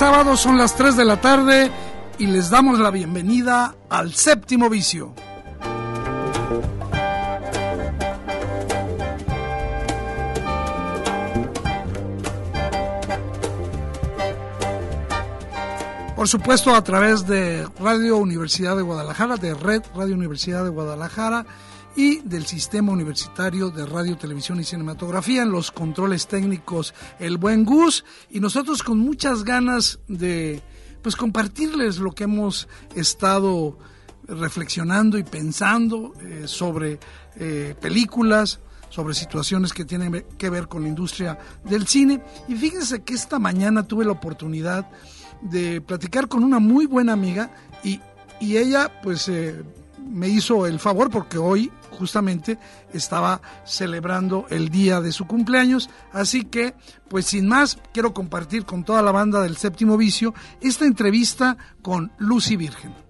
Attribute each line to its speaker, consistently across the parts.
Speaker 1: Sábado, son las 3 de la tarde y les damos la bienvenida al séptimo vicio. Por supuesto a través de Radio Universidad de Guadalajara, de Red Radio Universidad de Guadalajara y del Sistema Universitario de Radio, Televisión y Cinematografía, en los controles técnicos El Buen Gus, y nosotros con muchas ganas de pues compartirles lo que hemos estado reflexionando y pensando eh, sobre eh, películas, sobre situaciones que tienen que ver con la industria del cine. Y fíjense que esta mañana tuve la oportunidad de platicar con una muy buena amiga y, y ella pues eh, me hizo el favor porque hoy justamente estaba celebrando el día de su cumpleaños. Así que, pues sin más, quiero compartir con toda la banda del séptimo vicio esta entrevista con Lucy Virgen.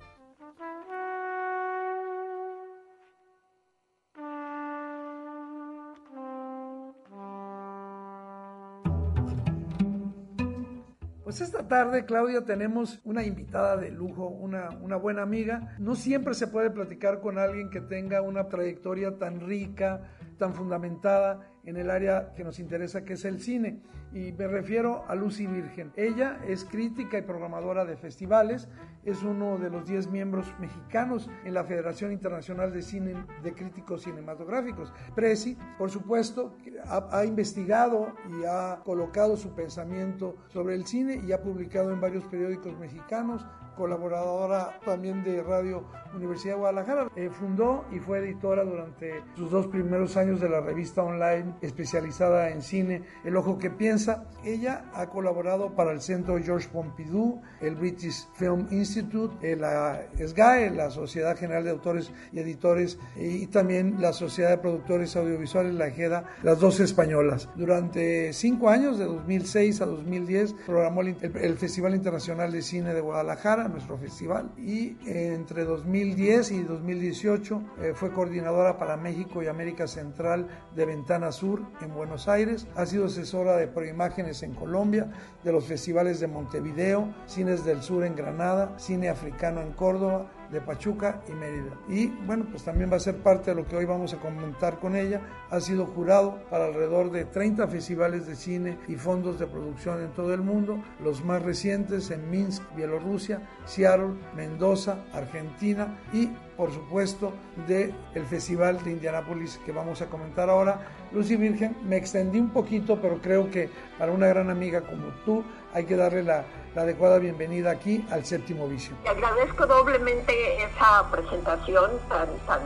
Speaker 1: Pues esta tarde, Claudia, tenemos una invitada de lujo, una, una, buena amiga. No siempre se puede platicar con alguien que tenga una trayectoria tan rica, tan fundamentada en el área que nos interesa, que es el cine. Y me refiero a Lucy Virgen. Ella es crítica y programadora de festivales, es uno de los 10 miembros mexicanos en la Federación Internacional de Cine de Críticos Cinematográficos. Presi, por supuesto, ha, ha investigado y ha colocado su pensamiento sobre el cine y ha publicado en varios periódicos mexicanos, colaboradora también de Radio Universidad de Guadalajara. Eh, fundó y fue editora durante sus dos primeros años de la revista online especializada en cine El Ojo que Piensa. Ella ha colaborado para el Centro George Pompidou, el British Film Institute, eh, la SGAE, la Sociedad General de Autores y Editores, y también la Sociedad de Productores Audiovisuales, la EGEDA, las dos españolas. Durante cinco años, de 2006 a 2010, programó el, el Festival Internacional de Cine de Guadalajara, nuestro festival, y entre 2010 y 2018 eh, fue coordinadora para México y América Central de Ventana Sur en Buenos Aires, ha sido asesora de Proimágenes en Colombia, de los festivales de Montevideo, Cines del Sur en Granada, Cine Africano en Córdoba, de Pachuca y Mérida. Y bueno, pues también va a ser parte de lo que hoy vamos a comentar con ella. Ha sido jurado para alrededor de 30 festivales de cine y fondos de producción en todo el mundo, los más recientes en Minsk, Bielorrusia, Seattle, Mendoza, Argentina y por supuesto del el Festival de Indianápolis que vamos a comentar ahora. Lucy Virgen, me extendí un poquito, pero creo que para una gran amiga como tú hay que darle la, la adecuada bienvenida aquí al séptimo vicio.
Speaker 2: Te agradezco doblemente esa presentación tan, tan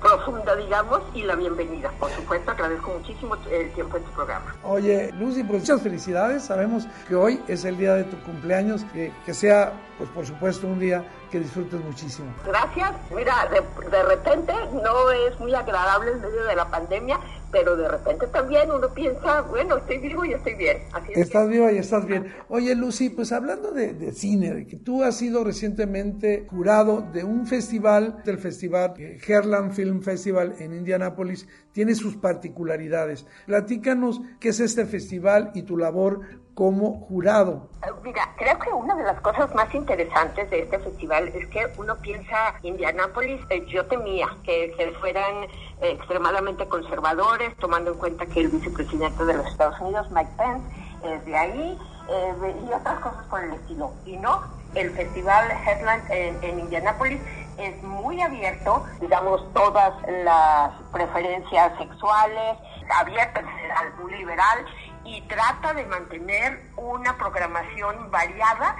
Speaker 2: profunda, digamos, y la bienvenida. Por supuesto, agradezco muchísimo el tiempo en tu programa.
Speaker 1: Oye, Lucy, pues muchas felicidades. Sabemos que hoy es el día de tu cumpleaños, que, que sea, pues por supuesto, un día que disfrutes muchísimo.
Speaker 2: Gracias. Mira, de, de repente no es muy agradable en medio de la pandemia, pero de repente también uno piensa, bueno, estoy vivo y estoy bien. Así es
Speaker 1: estás viva y estás bien. Oye, Lucy, pues hablando de, de, cine, que tú has sido recientemente jurado de un festival, del festival eh, Herland Film Festival en Indianápolis, tiene sus particularidades. Platícanos qué es este festival y tu labor como jurado.
Speaker 2: Mira, creo que una de las cosas más interesantes de este festival es que uno piensa Indianápolis, eh, yo temía que, fueran eh, extremadamente conservadores, tomando en cuenta que el vicepresidente de los Estados Unidos, Mike Pence, es de ahí, eh, y otras cosas por el estilo. Y no, el festival Headland en, en Indianápolis es muy abierto, digamos, todas las preferencias sexuales, abierto en general, muy liberal, y trata de mantener una programación variada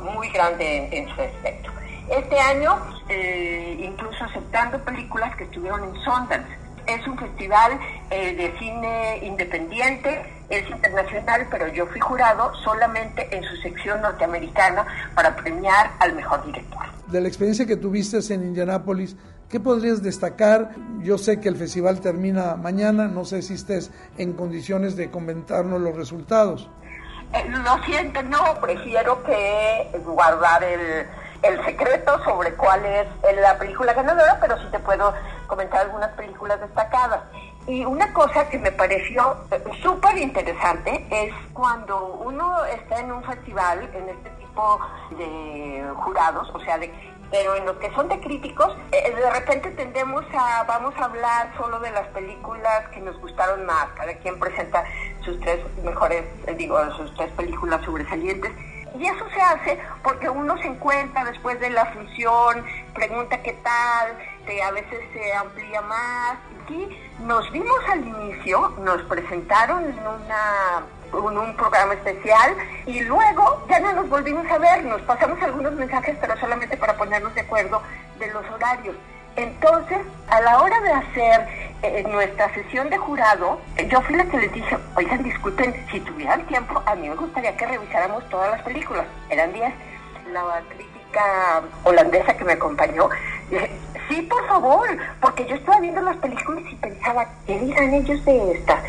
Speaker 2: muy grande en, su aspecto. Este año, eh, incluso aceptando películas que estuvieron en Sundance. Es un festival eh, de cine independiente, es internacional, pero yo fui jurado solamente en su sección norteamericana para premiar al mejor director.
Speaker 1: De la experiencia que tuviste en Indianápolis, ¿qué podrías destacar? Yo sé que el festival termina mañana, no sé si estés en condiciones de comentarnos los resultados.
Speaker 2: Eh, lo siento, no, prefiero que guardar el, el secreto sobre cuál es la película ganadora, pero sí te puedo comentar algunas películas destacadas. Y una cosa que me pareció eh, súper interesante es cuando uno está en un festival, en este tipo de jurados, o sea, de pero en lo que son de críticos, eh, de repente tendemos a, vamos a hablar solo de las películas que nos gustaron más, cada quien presenta sus tres mejores, eh, digo, sus tres películas sobresalientes, y eso se hace porque uno se encuentra después de la función, pregunta qué tal, que a veces se amplía más. Aquí nos vimos al inicio, nos presentaron en una un, programa especial y luego ya no nos volvimos a ver, nos pasamos algunos mensajes pero solamente para ponernos de acuerdo de los horarios. Entonces, a la hora de hacer eh, nuestra sesión de jurado, yo fui la que les dije, oigan, disculpen, si tuvieran tiempo, a mí me gustaría que revisáramos todas las películas. Eran 10. La crítica holandesa que me acompañó, sí, por favor, porque yo estaba viendo las películas y pensaba, ¿qué dirán ellos de esta?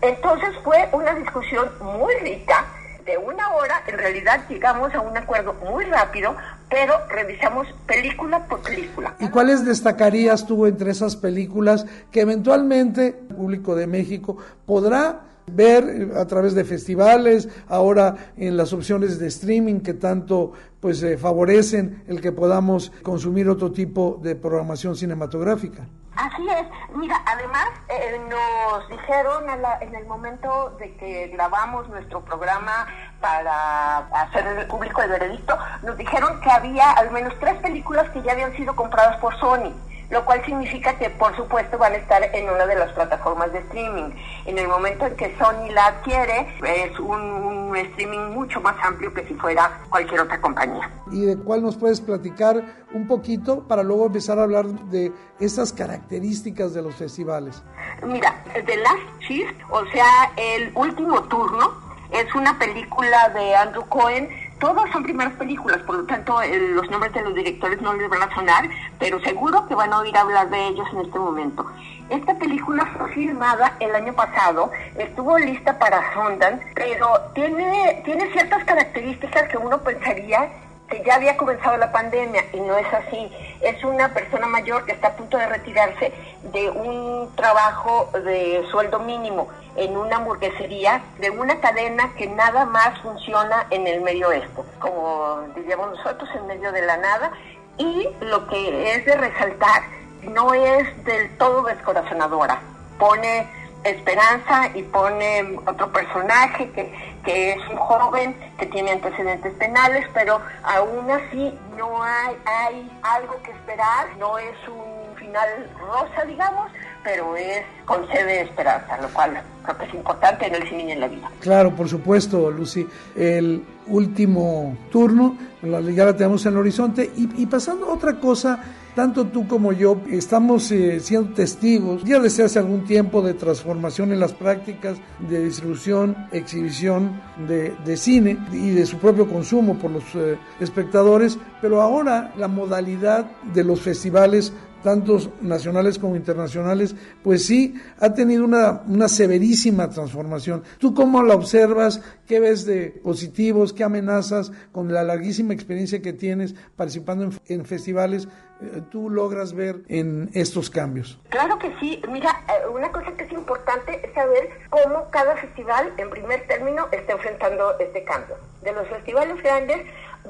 Speaker 2: Entonces fue una discusión muy rica, de una hora, en realidad llegamos a un acuerdo muy rápido, pero revisamos película por película.
Speaker 1: ¿Y cuáles destacarías tú entre esas películas que eventualmente el público de México podrá ver a través de festivales, ahora en las opciones de streaming que tanto pues eh, favorecen el que podamos consumir otro tipo de programación cinematográfica.
Speaker 2: Así es. Mira, además eh, nos dijeron en el momento de que grabamos nuestro programa para hacer el público el veredicto, nos dijeron que había al menos tres películas que ya habían sido compradas por Sony lo cual significa que por supuesto van a estar en una de las plataformas de streaming. En el momento en que Sony la adquiere, es un, streaming mucho más amplio que si fuera cualquier otra compañía.
Speaker 1: ¿Y de cuál nos puedes platicar un poquito para luego empezar a hablar de estas características de los festivales?
Speaker 2: Mira, The Last Shift, o sea, el último turno, es una película de Andrew Cohen todas son primeras películas, por lo tanto los nombres de los directores no les van a sonar, pero seguro que van a oír hablar de ellos en este momento. Esta película fue filmada el año pasado, estuvo lista para Sundance, pero tiene, tiene ciertas características que uno pensaría que ya había comenzado la pandemia y no es así. Es una persona mayor que está a punto de retirarse de un trabajo de sueldo mínimo en una hamburguesería de una cadena que nada más funciona en el medio oeste, como diríamos nosotros, en medio de la nada. Y lo que es de resaltar, no es del todo descorazonadora. Pone esperanza y pone otro personaje que, que es un joven que tiene antecedentes penales, pero aún así no hay, hay algo que esperar, no es un final rosa, digamos, pero es concede esperanza, lo cual creo que es importante en el cine y en la vida.
Speaker 1: Claro, por supuesto, Lucy. El último turno, ya la tenemos en el horizonte. Y, pasando a otra cosa, tanto tú como yo estamos eh, siendo testigos. Ya desde hace algún tiempo de transformación en las prácticas de distribución, exhibición de, cine y de su propio consumo por los eh, espectadores, pero ahora la modalidad de los festivales tantos nacionales como internacionales, pues sí, ha tenido una, una severísima transformación. ¿Tú cómo la observas? ¿Qué ves de positivos? ¿Qué amenazas con la larguísima experiencia que tienes participando en, festivales? Eh, ¿Tú logras ver en estos cambios?
Speaker 2: Claro que sí. Mira, eh, una cosa que es importante es saber cómo cada festival, en primer término, está enfrentando este cambio. De los festivales grandes,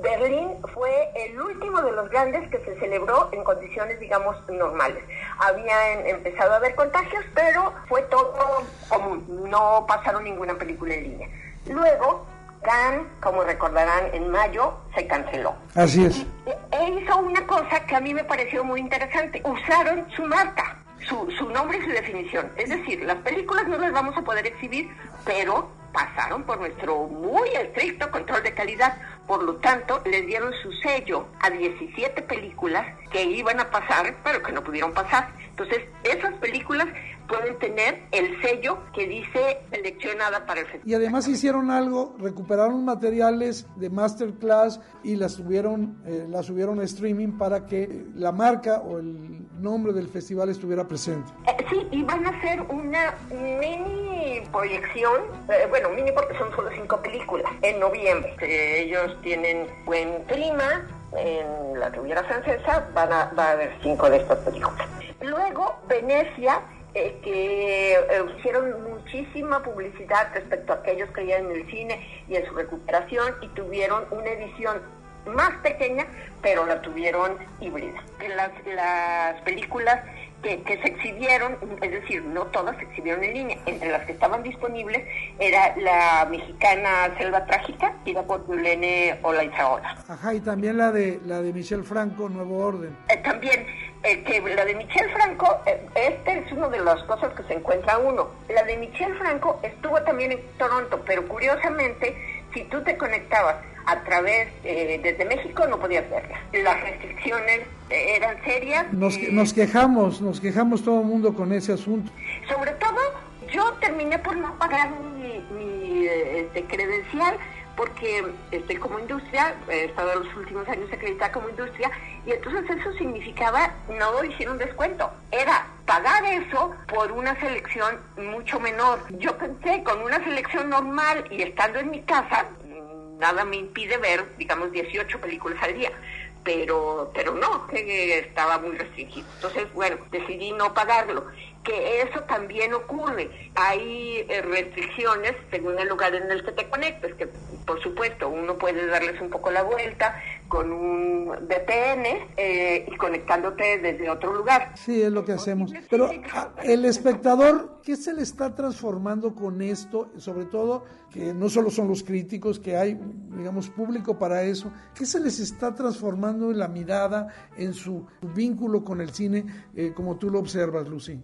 Speaker 2: Berlín fue el último de los grandes que se celebró en condiciones, digamos, normales. Habían empezado a haber contagios, pero fue todo común, no pasaron ninguna película en línea. Luego, Cannes, como recordarán, en mayo se canceló.
Speaker 1: Así es.
Speaker 2: E hizo una cosa que a mí me pareció muy interesante. Usaron su marca, su, su nombre y su definición. Es decir, las películas no las vamos a poder exhibir, pero pasaron por nuestro muy estricto control de calidad. Por lo tanto, les dieron su sello a 17 películas que iban a pasar, pero que no pudieron pasar. Entonces, esas películas pueden tener el sello que dice seleccionada para el festival.
Speaker 1: Y además hicieron algo, recuperaron materiales de masterclass y las subieron, eh, las subieron a streaming para que la marca o el nombre del festival estuviera presente.
Speaker 2: Eh, sí, y van a hacer una mini proyección, eh, bueno, mini porque son solo cinco películas, en noviembre. ellos tienen buen clima, en la Riviera Francesa van a, va a haber cinco de estas películas. Luego, Venecia eh, que eh, hicieron muchísima publicidad respecto a que ellos creían en el cine y en su recuperación y tuvieron una edición más pequeña, pero la tuvieron híbrida. Las, las películas que, se exhibieron, es decir, no todas se exhibieron en línea, entre las que estaban disponibles era la mexicana Selva Trágica, y la por Yulene Olaizaola.
Speaker 1: Ajá, y también la de, la de Michel Franco, Nuevo Orden.
Speaker 2: Eh, también, eh, que la de Michel Franco, eh, este es una de las cosas que se encuentra uno. La de Michel Franco estuvo también en Toronto, pero curiosamente, si tú te conectabas a través, eh, desde México no podías verla. Las restricciones eh, eran serias.
Speaker 1: Nos, nos quejamos, nos quejamos todo el mundo con ese asunto.
Speaker 2: Sobre todo, yo terminé por no pagar mi, mi este, credencial porque estoy como industria, he estado los últimos años acreditada como industria, y entonces eso significaba no hicieron descuento, era pagar eso por una selección mucho menor. Yo pensé con una selección normal y estando en mi casa, nada me impide ver, digamos, 18 películas al día. Pero, pero no, que estaba muy restringido. Entonces, bueno, decidí no pagarlo que eso también ocurre. Hay eh, restricciones según el lugar en el que te conectes, que por supuesto uno puede darles un poco la vuelta con un VPN eh, y conectándote desde otro lugar.
Speaker 1: Sí, es lo que hacemos. Pero ah, el espectador, ¿qué se le está transformando con esto? Sobre todo que no solo son los críticos, que hay, digamos, público para eso. ¿Qué se les está transformando en la mirada, en su vínculo con el cine, eh, como tú lo observas, Lucy?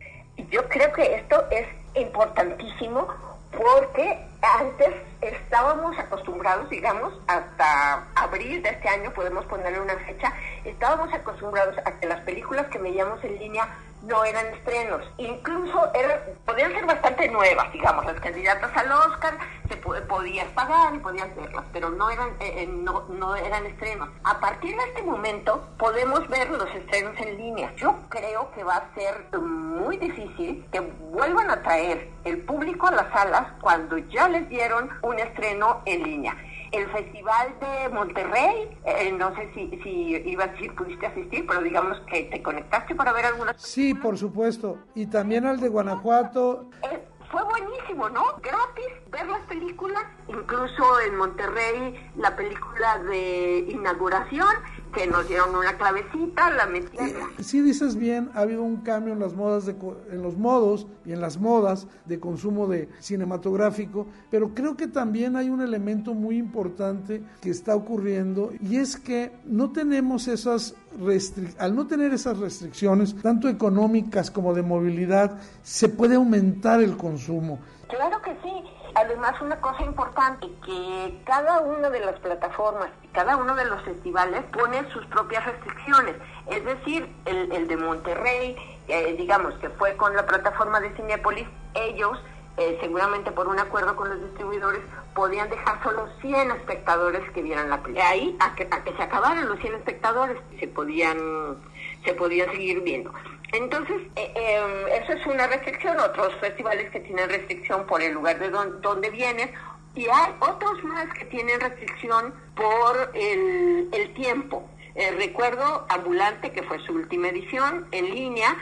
Speaker 2: Yo creo que esto es importantísimo porque antes estábamos acostumbrados, digamos, hasta abril de este año, podemos ponerle una fecha, estábamos acostumbrados a que las películas que veíamos en línea no eran estrenos. Incluso eran, podían ser bastante nuevas, digamos, las candidatas al Oscar, se podías pagar y podías verlas, pero no eran, eh, eh, no, no eran estrenos. A partir de este momento podemos ver los estrenos en línea. Yo creo que va a ser muy difícil que vuelvan a traer el público a las salas cuando ya les dieron un estreno en línea el Festival de Monterrey, eh, no sé si, si ibas si pudiste asistir, pero digamos que te conectaste para ver algunas.
Speaker 1: Sí, por supuesto. Y también al de Guanajuato.
Speaker 2: Eh, fue buenísimo, ¿no? Gratis ver las películas, incluso en Monterrey la película de inauguración que nos dieron una clavecita, la metieron.
Speaker 1: Eh, sí dices bien, ha habido un cambio en las modas de, en los modos y en las modas de consumo de cinematográfico, pero creo que también hay un elemento muy importante que está ocurriendo y es que no tenemos esas al no tener esas restricciones, tanto económicas como de movilidad, se puede aumentar el consumo.
Speaker 2: Claro que sí. Además, una cosa importante, que cada una de las plataformas cada uno de los festivales pone sus propias restricciones. Es decir, el, de Monterrey, eh, digamos que fue con la plataforma de Cinepolis, ellos, eh, seguramente por un acuerdo con los distribuidores, podían dejar solo 100 espectadores que vieran la película. Ahí, a que, a que se acabaran los 100 espectadores, se podían, se podían seguir viendo. Entonces, eh, em, eso es una restricción, otros festivales que tienen restricción por el lugar de donde vienes, y hay otros más que tienen restricción por el, tiempo. Eh, recuerdo Ambulante, que fue su última edición, en línea,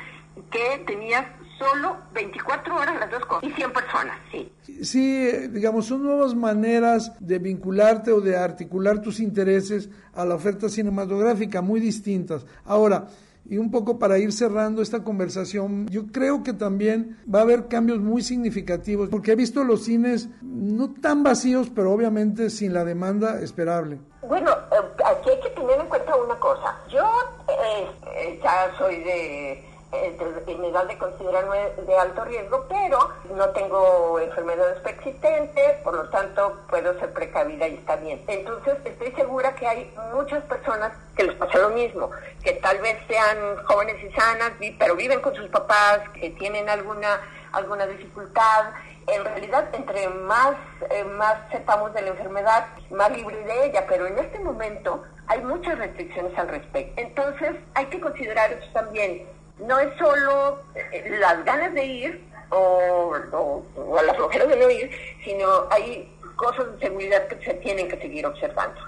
Speaker 2: que tenías solo 24 horas las dos cosas y 100 personas, sí.
Speaker 1: Sí, digamos, son nuevas maneras de vincularte o de articular tus intereses a la oferta cinematográfica, muy distintas. Ahora, Y un poco para ir cerrando esta conversación, yo creo que también va a haber cambios muy significativos, porque he visto los cines no tan vacíos, pero obviamente sin la demanda esperable.
Speaker 2: Bueno, eh, aquí hay que tener en cuenta una cosa. Yo eh, eh, ya soy de en edad de considerarme de alto riesgo, pero no tengo enfermedades preexistentes, por lo tanto puedo ser precavida y está bien. Entonces estoy segura que hay muchas personas que les pasa lo mismo, que tal vez sean jóvenes y sanas, pero viven con sus papás, que tienen alguna, alguna dificultad. En realidad, entre más, eh, más sepamos de la enfermedad, más libre de ella, pero en este momento hay muchas restricciones al respecto. Entonces hay que considerar eso también no es solo eh, las ganas de ir o, o, la flojera de no ir, sino hay cosas de seguridad que se tienen que seguir observando.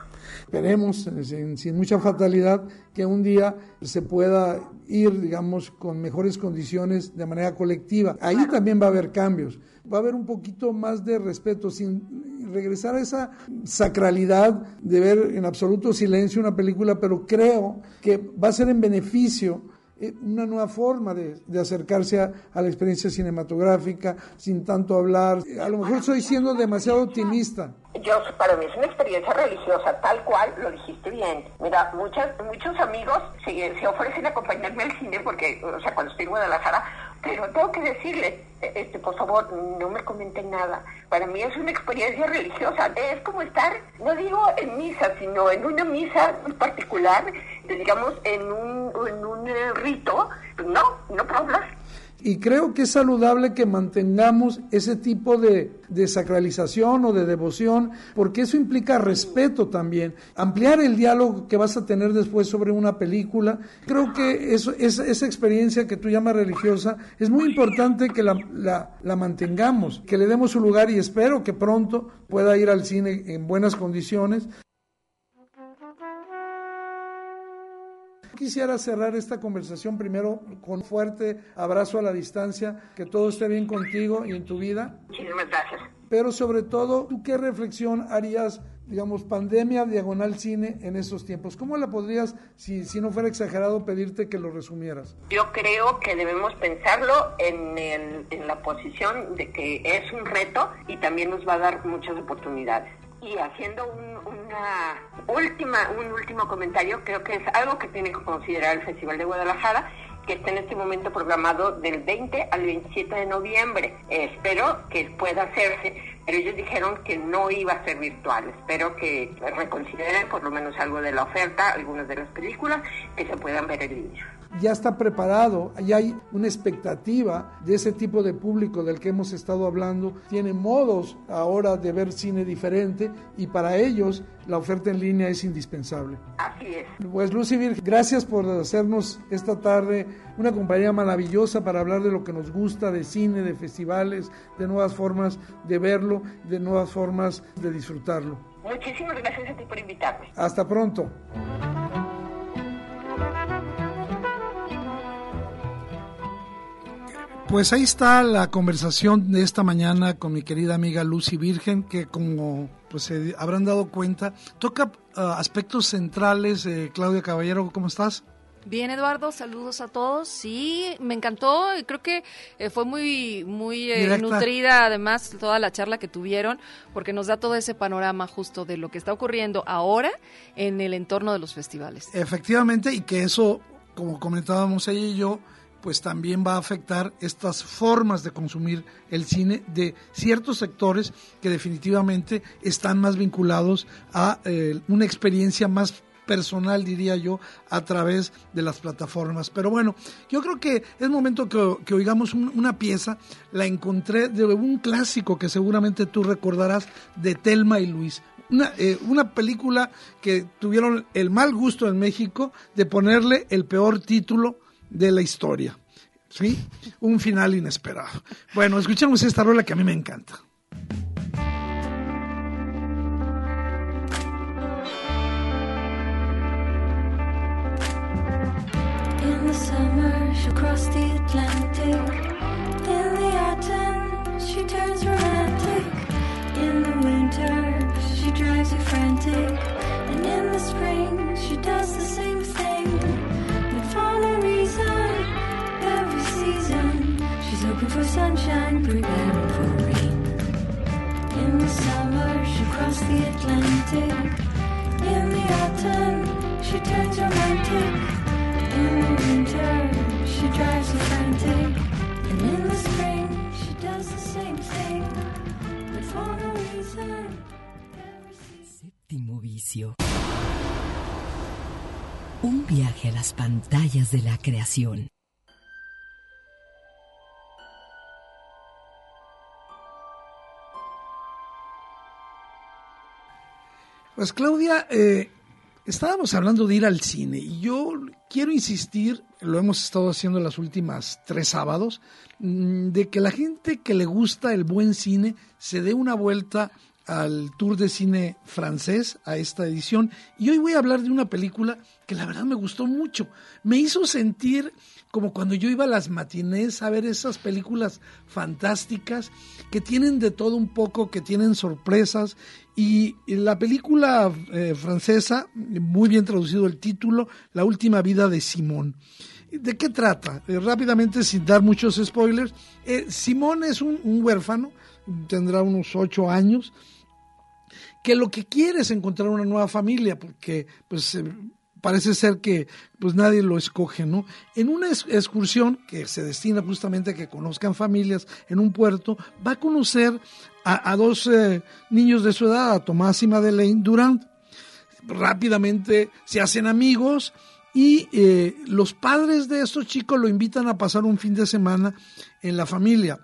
Speaker 1: Esperemos, sin, sin, mucha fatalidad, que un día se pueda ir, digamos, con mejores condiciones de manera colectiva. Ahí también va a haber cambios. Va a haber un poquito más de respeto, sin regresar a esa sacralidad de ver en absoluto silencio una película, pero creo que va a ser en beneficio eh, una nueva forma de, acercarse a, la experiencia cinematográfica sin tanto hablar. A lo mejor estoy siendo demasiado optimista.
Speaker 2: Yo, para mí es una experiencia religiosa, tal cual, lo dijiste bien. Mira, muchas, muchos amigos se, se ofrecen a acompañarme al cine porque, o sea, cuando estoy en Guadalajara, pero tengo que decirles, este, por favor, no me comenten nada. Para mí es una experiencia religiosa. Es como estar, no digo en misa, sino en una misa particular, digamos, en un, en un rito. No, no hablar
Speaker 1: y creo que es saludable que mantengamos ese tipo de, sacralización o de devoción, porque eso implica respeto también. Ampliar el diálogo que vas a tener después sobre una película, creo que eso, esa, esa experiencia que tú llamas religiosa es muy importante que la mantengamos, que le demos su lugar y espero que pronto pueda ir al cine en buenas condiciones. Quisiera cerrar esta conversación primero con fuerte abrazo a la distancia, que todo esté bien contigo y en tu vida.
Speaker 2: Muchísimas gracias.
Speaker 1: Pero sobre todo, ¿tú qué reflexión harías, digamos, pandemia, diagonal cine en esos tiempos? ¿Cómo la podrías, si, si no fuera exagerado, pedirte que lo resumieras?
Speaker 2: Yo creo que debemos pensarlo en, en la posición de que es un reto y también nos va a dar muchas oportunidades y haciendo un, una última, un último comentario, creo que es algo que tiene que considerar el Festival de Guadalajara, que está en este momento programado del 20 al 27 de noviembre. espero que pueda hacerse, pero ellos dijeron que no iba a ser virtual. Espero que reconsideren por lo menos algo de la oferta, algunas de las películas, que se puedan ver en línea
Speaker 1: ya está preparado, ya hay una expectativa de ese tipo de público del que hemos estado hablando, tiene modos ahora de ver cine diferente y para ellos la oferta en línea es indispensable.
Speaker 2: Así es.
Speaker 1: Pues Lucy Virgen, gracias por hacernos esta tarde una compañía maravillosa para hablar de lo que nos gusta, de cine, de festivales, de nuevas formas de verlo, de nuevas formas de disfrutarlo.
Speaker 2: Muchísimas gracias a ti por invitarme.
Speaker 1: Hasta pronto. Pues ahí está la conversación de esta mañana con mi querida amiga Lucy Virgen, que como pues se habrán dado cuenta, toca ah, aspectos centrales. Eh, Claudia Caballero, ¿cómo estás?
Speaker 3: Bien, Eduardo, saludos a todos. Sí, me encantó y creo que eh, fue muy, muy eh, nutrida además toda la charla que tuvieron, porque nos da todo ese panorama justo de lo que está ocurriendo ahora en el entorno de los festivales.
Speaker 1: Efectivamente, y que eso, como comentábamos ella y yo, pues también va a afectar estas formas de consumir el cine de ciertos sectores que definitivamente están más vinculados a eh, una experiencia más personal, diría yo, a través de las plataformas. Pero bueno, yo creo que es momento que, oigamos una pieza, la encontré de un clásico que seguramente tú recordarás, de Telma y Luis. Una, eh, una película que tuvieron el mal gusto en México de ponerle el peor título de la historia. ¿Sí? Un final inesperado. Bueno, escuchemos esta rola que a mí me encanta. In the autumn, she turns romantic. In the winter, she drives. And in the spring, she does the same thing.
Speaker 4: Séptimo vicio. Un viaje a las pantallas de la creación.
Speaker 1: Pues Claudia, eh, estábamos hablando de ir al cine y yo quiero insistir, lo hemos estado haciendo en las últimas tres sábados, mm, de que la gente que le gusta el buen cine se dé una vuelta al Tour de Cine francés, a esta edición. Y hoy voy a hablar de una película que la verdad me gustó mucho. Me hizo sentir como cuando yo iba a las matinés a ver esas películas fantásticas que tienen de todo un poco, que tienen sorpresas. Y la película eh, francesa, muy bien traducido el título, La última vida de Simón. ¿De qué trata? Eh, rápidamente, sin dar muchos spoilers, eh, Simón es un, un huérfano, tendrá unos ocho años, que lo que quiere es encontrar una nueva familia, porque pues eh, parece ser que pues nadie lo escoge, ¿no? En una excursión que se destina justamente a que conozcan familias en un puerto, va a conocer a, dos eh, niños de su edad, a Tomás y Madeleine Durant. Rápidamente se hacen amigos y eh, los padres de estos chicos lo invitan a pasar un fin de semana en la familia.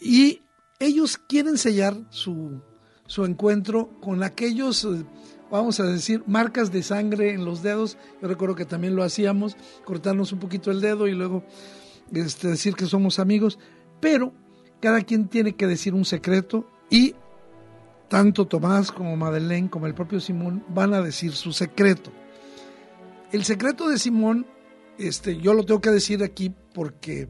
Speaker 1: Y ellos quieren sellar su, su encuentro con aquellos, eh, vamos a decir, marcas de sangre en los dedos. Yo recuerdo que también lo hacíamos, cortarnos un poquito el dedo y luego este, decir que somos amigos, pero cada quien tiene que decir un secreto y tanto Tomás como Madeleine como el propio Simón van a decir su secreto. El secreto de Simón, este, yo lo tengo que decir aquí porque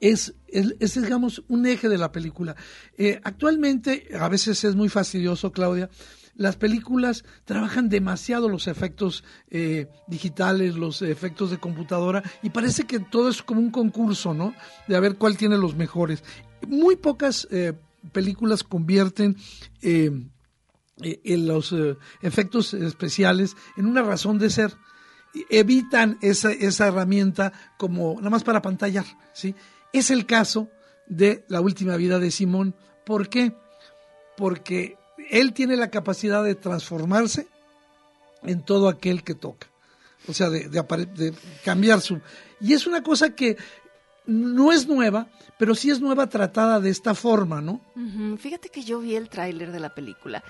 Speaker 1: es, es, digamos, un eje de la película. Eh, actualmente, a veces es muy fastidioso, Claudia, las películas trabajan demasiado los efectos eh, digitales, los efectos de computadora, y parece que todo es como un concurso, ¿no? De a ver cuál tiene los mejores. Muy pocas eh, películas convierten en los efectos especiales en una razón de ser. Evitan esa, esa herramienta como nada más para pantallar, ¿sí? Es el caso de la última vida de Simón. ¿Por qué? Porque él tiene la capacidad de transformarse en todo aquel que toca. O sea, de, cambiar su... Y es una cosa que no es nueva, pero sí es nueva tratada de esta forma, ¿no?
Speaker 3: Fíjate que yo vi el tráiler de la película.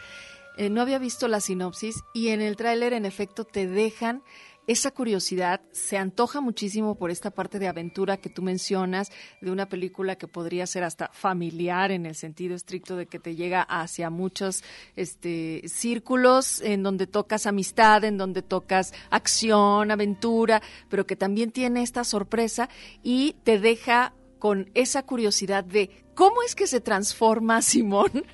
Speaker 3: Eh, no había visto la sinopsis y en el tráiler en efecto te dejan esa curiosidad se antoja muchísimo por esta parte de aventura que tú mencionas, de una película que podría ser hasta familiar en el sentido estricto de que te llega hacia muchos este, círculos en donde tocas amistad, en donde tocas acción, aventura, pero que también tiene esta sorpresa y te deja con esa curiosidad de cómo es que se transforma Simón.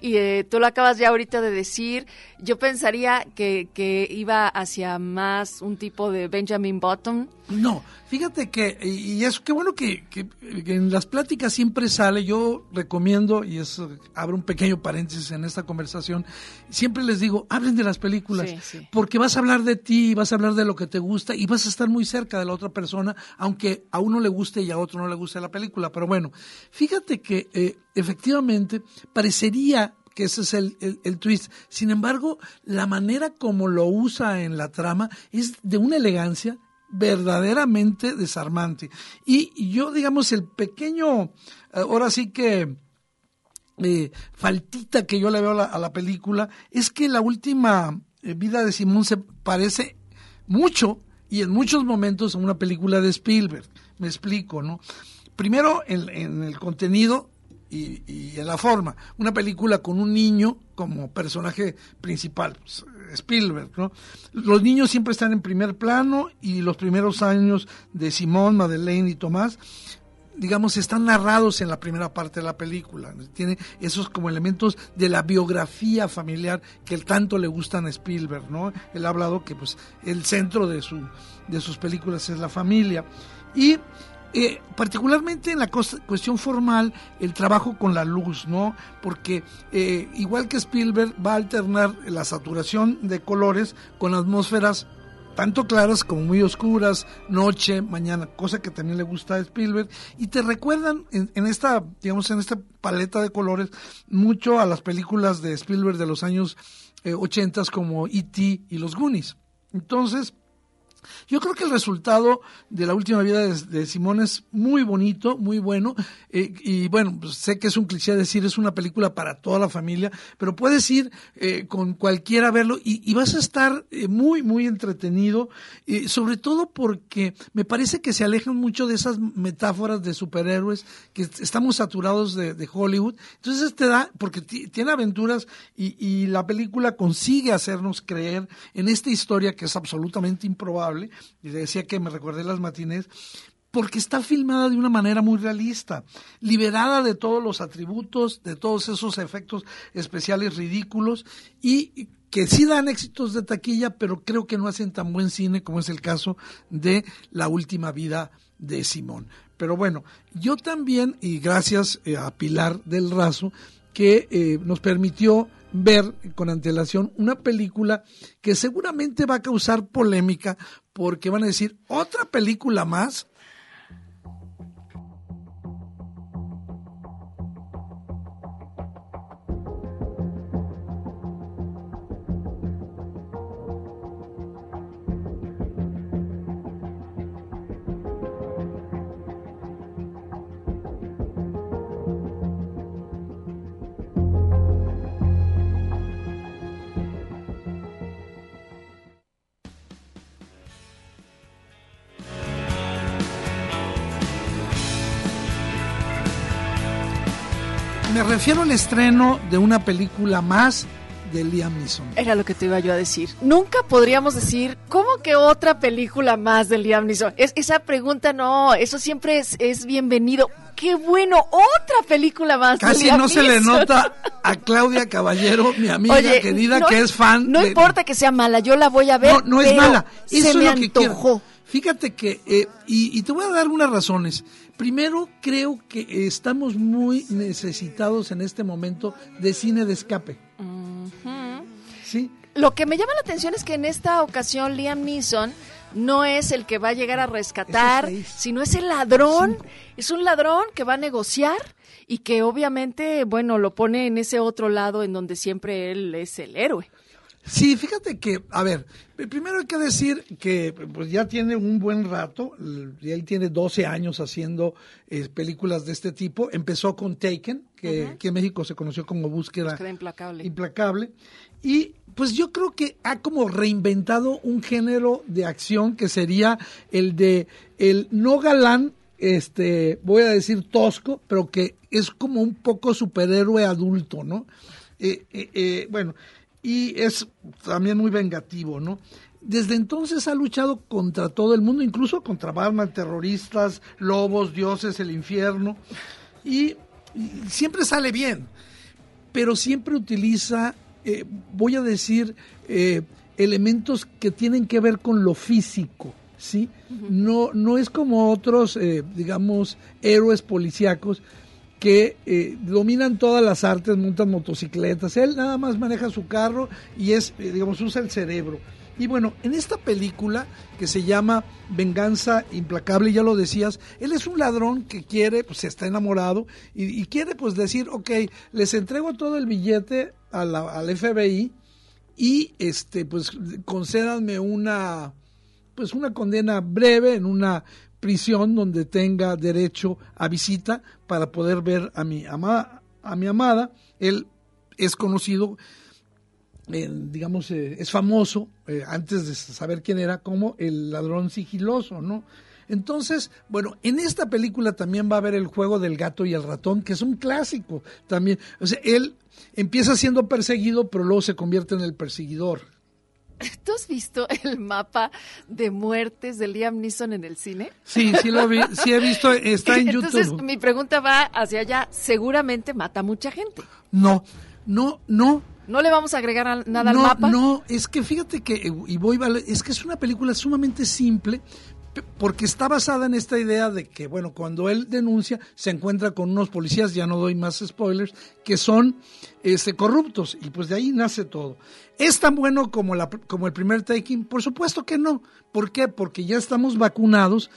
Speaker 3: Y eh, tú lo acabas ya ahorita de decir, yo pensaría que, que iba hacia más un tipo de Benjamin Button.
Speaker 1: No, fíjate que, y es que bueno que, en las pláticas siempre sale, yo recomiendo, y es, abro un pequeño paréntesis en esta conversación, siempre les digo, hablen de las películas, porque vas a hablar de ti, vas a hablar de lo que te gusta y vas a estar muy cerca de la otra persona, aunque a uno le guste y a otro no le guste la película. Pero bueno, fíjate que eh, efectivamente parecería que ese es el, el, twist. Sin embargo, la manera como lo usa en la trama es de una elegancia verdaderamente desarmante. Y yo, digamos, el pequeño, eh, ahora sí que eh, faltita que yo le veo a la, película es que la última eh, vida de Simón se parece mucho y en muchos momentos a una película de Spielberg. Me explico, ¿no? Primero, en el contenido, y, en la forma. Una película con un niño como personaje principal, pues, Spielberg, ¿no? Los niños siempre están en primer plano y los primeros años de Simón, Madeleine y Tomás, digamos, están narrados en la primera parte de la película. Tiene esos como elementos de la biografía familiar que tanto le gustan a Spielberg, ¿no? Él ha hablado que pues el centro de, su, de sus películas es la familia. Y eh, particularmente en la cuestión formal, el trabajo con la luz, ¿no? Porque eh, igual que Spielberg va a alternar la saturación de colores con atmósferas tanto claras como muy oscuras, noche, mañana, cosa que también le gusta a Spielberg, y te recuerdan en, en, esta, digamos, en esta paleta de colores mucho a las películas de Spielberg de los años eh, 80 como E.T. y los Goonies. Entonces, yo creo que el resultado de la última vida de, Simón es muy bonito, muy bueno. Eh, y bueno, pues sé que es un cliché decir es una película para toda la familia, pero puedes ir eh, con cualquiera a verlo y, vas a estar eh, muy, muy entretenido. sobre todo porque me parece que se alejan mucho de esas metáforas de superhéroes que estamos saturados de, Hollywood. Entonces te da, porque tiene aventuras y la película consigue hacernos creer en esta historia que es absolutamente improbable y decía que me recordé las matines, porque está filmada de una manera muy realista, liberada de todos los atributos, de todos esos efectos especiales ridículos y que sí dan éxitos de taquilla, pero creo que no hacen tan buen cine como es el caso de La última vida de Simón. Pero bueno, yo también, y gracias eh, a Pilar del Razo, que eh, nos permitió ver con antelación una película que seguramente va a causar polémica porque van a decir otra película más refiero al estreno de una película más de Liam Neeson.
Speaker 3: Era lo que te iba yo a decir. Nunca podríamos decir, ¿cómo que otra película más de Liam Neeson? Es, esa pregunta no, eso siempre es, es bienvenido. ¡Qué bueno! ¡Otra película más!
Speaker 1: Casi
Speaker 3: de Liam
Speaker 1: no se le nota a Claudia Caballero, mi amiga querida, que es fan.
Speaker 3: No importa que sea mala, yo la voy a ver.
Speaker 1: No, no es mala. Eso
Speaker 3: se
Speaker 1: es
Speaker 3: me
Speaker 1: lo que
Speaker 3: antojó.
Speaker 1: quiero. Fíjate que, eh, y, y te voy a dar unas razones. Primero, creo que estamos muy necesitados en este momento de cine de escape. ¿Sí?
Speaker 3: Lo que me llama la atención es que en esta ocasión Liam Neeson no es el que va a llegar a rescatar,
Speaker 1: es
Speaker 3: sino es el ladrón. Es un ladrón que va a negociar y que obviamente, bueno, lo pone en ese otro lado en donde siempre él es el héroe.
Speaker 1: Sí, fíjate que, a ver, primero hay que decir que pues ya tiene un buen rato, y él tiene 12 años haciendo eh, películas de este tipo. Empezó con Taken, que aquí en México se conoció como Búsqueda,
Speaker 3: Búsqueda implacable.
Speaker 1: implacable. Y pues yo creo que ha como reinventado un género de acción que sería el de el no galán, este, voy a decir tosco, pero que es como un poco superhéroe adulto, ¿no? Eh, eh, eh, bueno, y es también muy vengativo, ¿no? Desde entonces ha luchado contra todo el mundo, incluso contra Batman, terroristas, lobos, dioses, el infierno, y, siempre sale bien, pero siempre utiliza, eh, voy a decir, eh, elementos que tienen que ver con lo físico, ¿sí? no, no es como otros, eh, digamos, héroes policíacos que eh, dominan todas las artes, montan motocicletas. Él nada más maneja su carro y es, eh, digamos, usa el cerebro. Y bueno, en esta película que se llama Venganza Implacable, ya lo decías, él es un ladrón que quiere, pues está enamorado y, quiere pues decir, ok, les entrego todo el billete al FBI y este pues concédanme una pues una condena breve en una prisión donde tenga derecho a visita para poder ver a mi amada a mi amada él es conocido eh, digamos eh, es famoso eh, antes de saber quién era como el ladrón sigiloso no entonces, bueno, en esta película también va a haber el juego del gato y el ratón, que es un clásico también. O sea, él empieza siendo perseguido, pero luego se convierte en el perseguidor.
Speaker 3: ¿Tú has visto el mapa de muertes de Liam Neeson en el cine?
Speaker 1: Sí, sí lo vi, sí he visto, está en
Speaker 3: Entonces,
Speaker 1: YouTube.
Speaker 3: mi pregunta va hacia allá. Seguramente mata mucha gente.
Speaker 1: No, no, no.
Speaker 3: ¿No le vamos a agregar nada
Speaker 1: no,
Speaker 3: al mapa?
Speaker 1: No, es que fíjate que, y voy, es que es una película sumamente simple, porque está basada en esta idea de que, bueno, cuando él denuncia, se encuentra con unos policías, ya no doy más spoilers, que son este, corruptos, y pues de ahí nace todo. ¿Es tan bueno como, la, como el primer taking? Por supuesto que no. ¿Por qué? Porque ya estamos vacunados.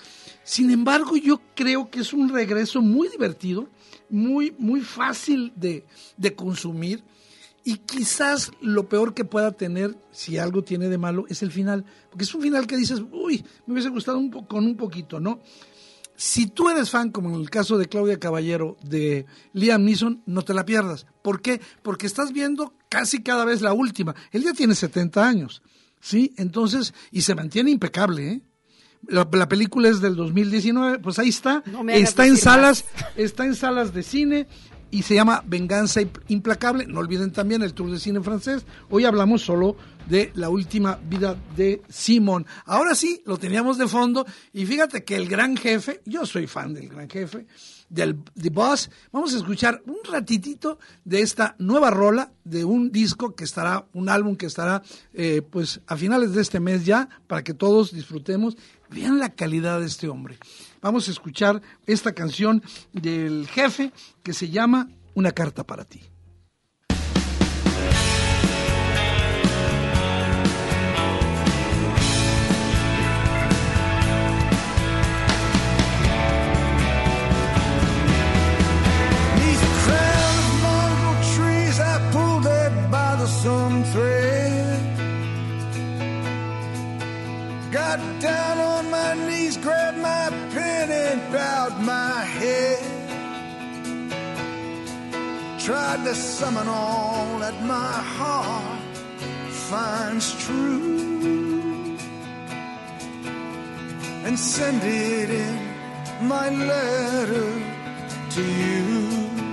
Speaker 1: Sin embargo, yo creo que es un regreso muy divertido, muy, muy fácil de, de consumir y quizás lo peor que pueda tener, si algo tiene de malo, es el final. Porque es un final que dices, uy, me hubiese gustado un con un poquito, ¿no? Si tú eres fan, como en el caso de Claudia Caballero, de Liam Neeson, no te la pierdas. ¿Por qué? Porque estás viendo casi cada vez la última. Él ya tiene 70 años, ¿sí? Entonces, y se mantiene impecable, ¿eh? La, película es del 2019, pues ahí está. está en salas, está en salas de cine, y se llama Venganza Implacable. No olviden también el Tour de Cine francés. Hoy hablamos solo de la última vida de Simon. Ahora sí, lo teníamos de fondo y fíjate que el gran jefe, yo soy fan del gran jefe, del The Boss, vamos a escuchar un ratitito de esta nueva rola de un disco que estará, un álbum que estará eh, pues a finales de este mes ya, para que todos disfrutemos. Vean la calidad de este hombre. Vamos a escuchar esta canción del jefe que se llama Una carta para ti. Got down on my knees, grabbed my pen and bowed my head. Tried to summon all that my heart finds true and send it in my letter to you.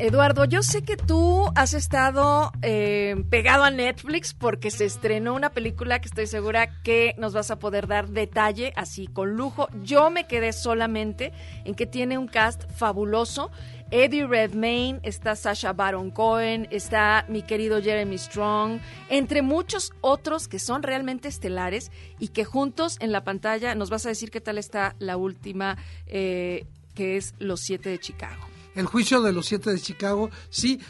Speaker 3: Eduardo, yo sé que tú has estado eh, pegado a Netflix porque se estrenó una película que estoy segura que nos vas a poder dar detalle así con lujo. Yo me quedé solamente en que tiene un cast fabuloso. Eddie Redmayne, está Sasha Baron Cohen, está mi querido Jeremy Strong, entre muchos otros que son realmente estelares y que juntos en la pantalla nos vas a decir qué tal está la última, eh, que es Los Siete de Chicago.
Speaker 1: El juicio de los siete de Chicago, sí.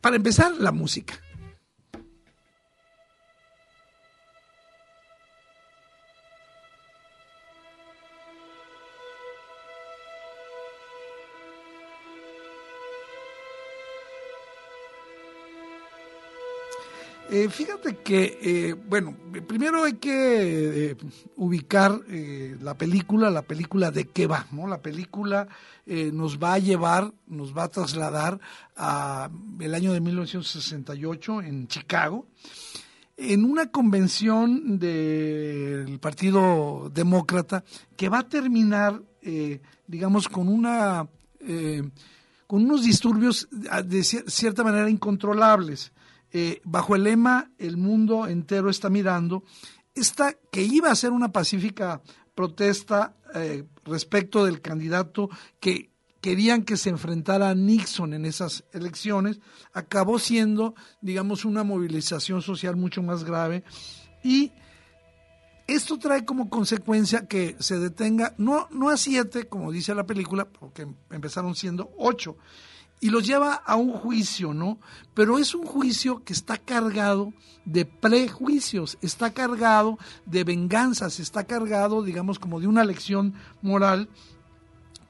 Speaker 1: Para empezar, la música. Eh, fíjate que, eh, bueno, primero hay que eh, ubicar la película, la película de qué va, ¿no? La película nos va a llevar, nos va a trasladar a el año de 1968 en Chicago, en una convención del Partido Demócrata que va a terminar, digamos, con una, con unos disturbios de cierta manera incontrolables. Eh, bajo el lema El mundo entero está mirando, esta que iba a ser una pacífica protesta eh, respecto del candidato que querían que se enfrentara a Nixon en esas elecciones, acabó siendo, digamos, una movilización social mucho más grave. Y esto trae como consecuencia que se detenga, no, no a siete, como dice la película, porque empezaron siendo ocho, y los lleva a un juicio, ¿no? Pero es un juicio que está cargado de prejuicios, está cargado de venganzas, está cargado, digamos, como de una lección moral,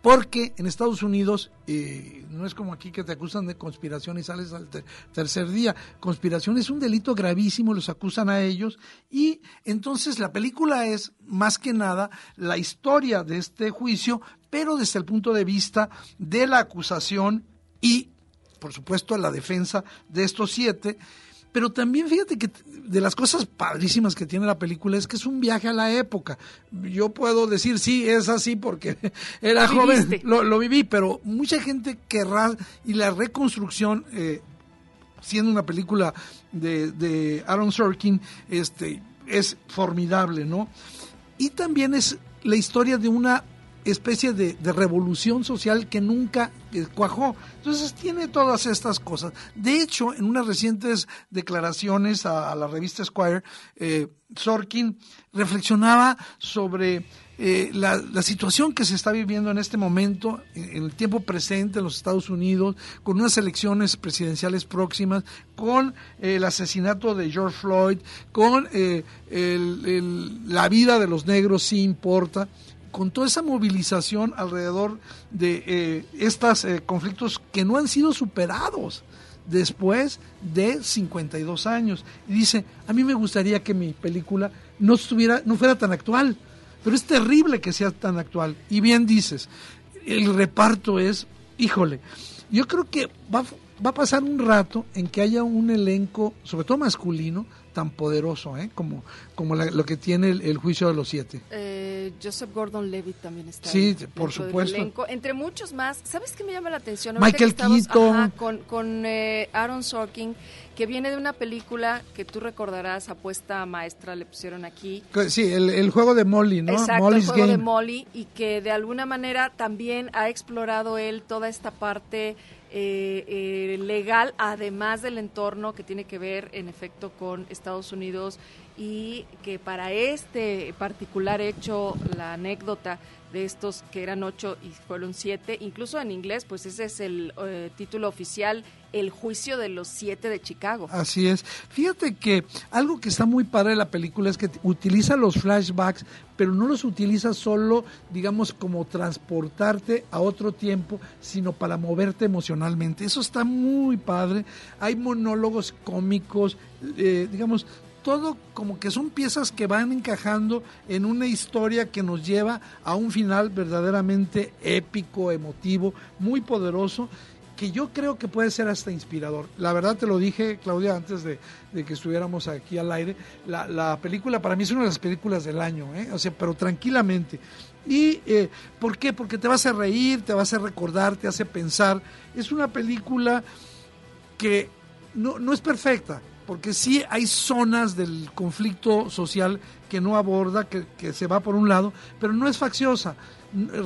Speaker 1: porque en Estados Unidos eh, no es como aquí que te acusan de conspiración y sales al ter- tercer día. Conspiración es un delito gravísimo, los acusan a ellos y entonces la película es más que nada la historia de este juicio, pero desde el punto de vista de la acusación y, por supuesto, la defensa de estos siete. Pero también fíjate que de las cosas padrísimas que tiene la película es que es un viaje a la época. Yo puedo decir, sí, es así porque era
Speaker 3: Lo
Speaker 1: joven, lo viví, pero mucha gente querrá, y la reconstrucción, eh, siendo una película de, de Aaron Sorkin, este, es formidable, ¿no? Y también es la historia de una especie de, revolución social que nunca eh, cuajó. Entonces tiene todas estas cosas. De hecho, en unas recientes declaraciones a, la revista Squire, eh, Sorkin reflexionaba sobre eh, la, la situación que se está viviendo en este momento, en, el tiempo presente en los Estados Unidos, con unas elecciones presidenciales próximas, con eh, el asesinato de George Floyd, con eh, el- la vida de los negros sí importa con toda esa movilización alrededor de eh, estos conflictos que no han sido superados después de 52 años. Y dice, a mí me gustaría que mi película no, estuviera, no fuera tan actual, pero es terrible que sea tan actual. Y bien dices, el reparto es, híjole, yo creo que va, va a pasar un rato en que haya un elenco, sobre todo masculino, tan poderoso, ¿eh? como, como la- lo que tiene el, el juicio de los siete.
Speaker 3: Eh, Joseph Gordon-Levitt también está.
Speaker 1: Sí,
Speaker 3: ahí
Speaker 1: por supuesto.
Speaker 3: elenco, entre muchos más. ¿Sabes qué me llama la atención?
Speaker 1: Michael
Speaker 3: Ahorita que estamos,
Speaker 1: Keaton.
Speaker 3: ajá, con con eh, Aaron Sorkin, que viene de una película que tú recordarás, Apuesta Maestra, le pusieron aquí.
Speaker 1: Sí, el, el juego de Molly, ¿no?
Speaker 3: Exacto,
Speaker 1: Molly's
Speaker 3: el juego de. Molly y que de alguna manera también ha explorado él toda esta parte eh, eh, legal, además del entorno que tiene que ver en efecto con Estados Unidos y que para este particular hecho, la anécdota de estos que eran ocho y fueron siete, incluso en inglés, pues ese es el eh, título oficial, El juicio de los siete de Chicago.
Speaker 1: Así es. Fíjate que algo que está muy padre de la película es que utiliza los flashbacks, pero no los utiliza solo, digamos, como transportarte a otro tiempo, sino para moverte emocionalmente. Eso está muy padre. Hay monólogos cómicos, eh, digamos, todo como que son piezas que van encajando en una historia que nos lleva a un final verdaderamente épico, emotivo, muy poderoso que yo creo que puede ser hasta inspirador. La verdad te lo dije, Claudia, antes de, que estuviéramos aquí al aire, la, la película para mí es una de las películas del año, ¿eh? o sea, pero tranquilamente. ¿Y eh, por qué? Porque te va a reír, te va a recordar, te hace pensar. Es una película que no, no es perfecta, porque sí hay zonas del conflicto social que no aborda, que, se va por un lado, pero no es facciosa,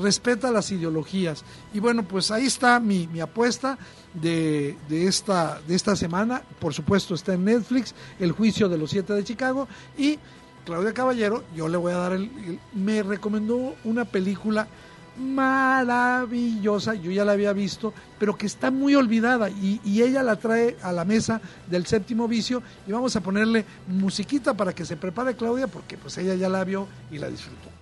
Speaker 1: respeta las ideologías. Y bueno, pues ahí está mi, mi apuesta de, de, esta, de esta semana. Por supuesto está en Netflix, El juicio de los siete de Chicago. Y Claudia Caballero, yo le voy a dar el- me recomendó una película maravillosa, yo ya la había visto, pero que está muy olvidada. Y, ella la trae a la mesa del séptimo vicio. Y vamos a ponerle musiquita para que se prepare Claudia porque pues ella ya la vio y la disfrutó.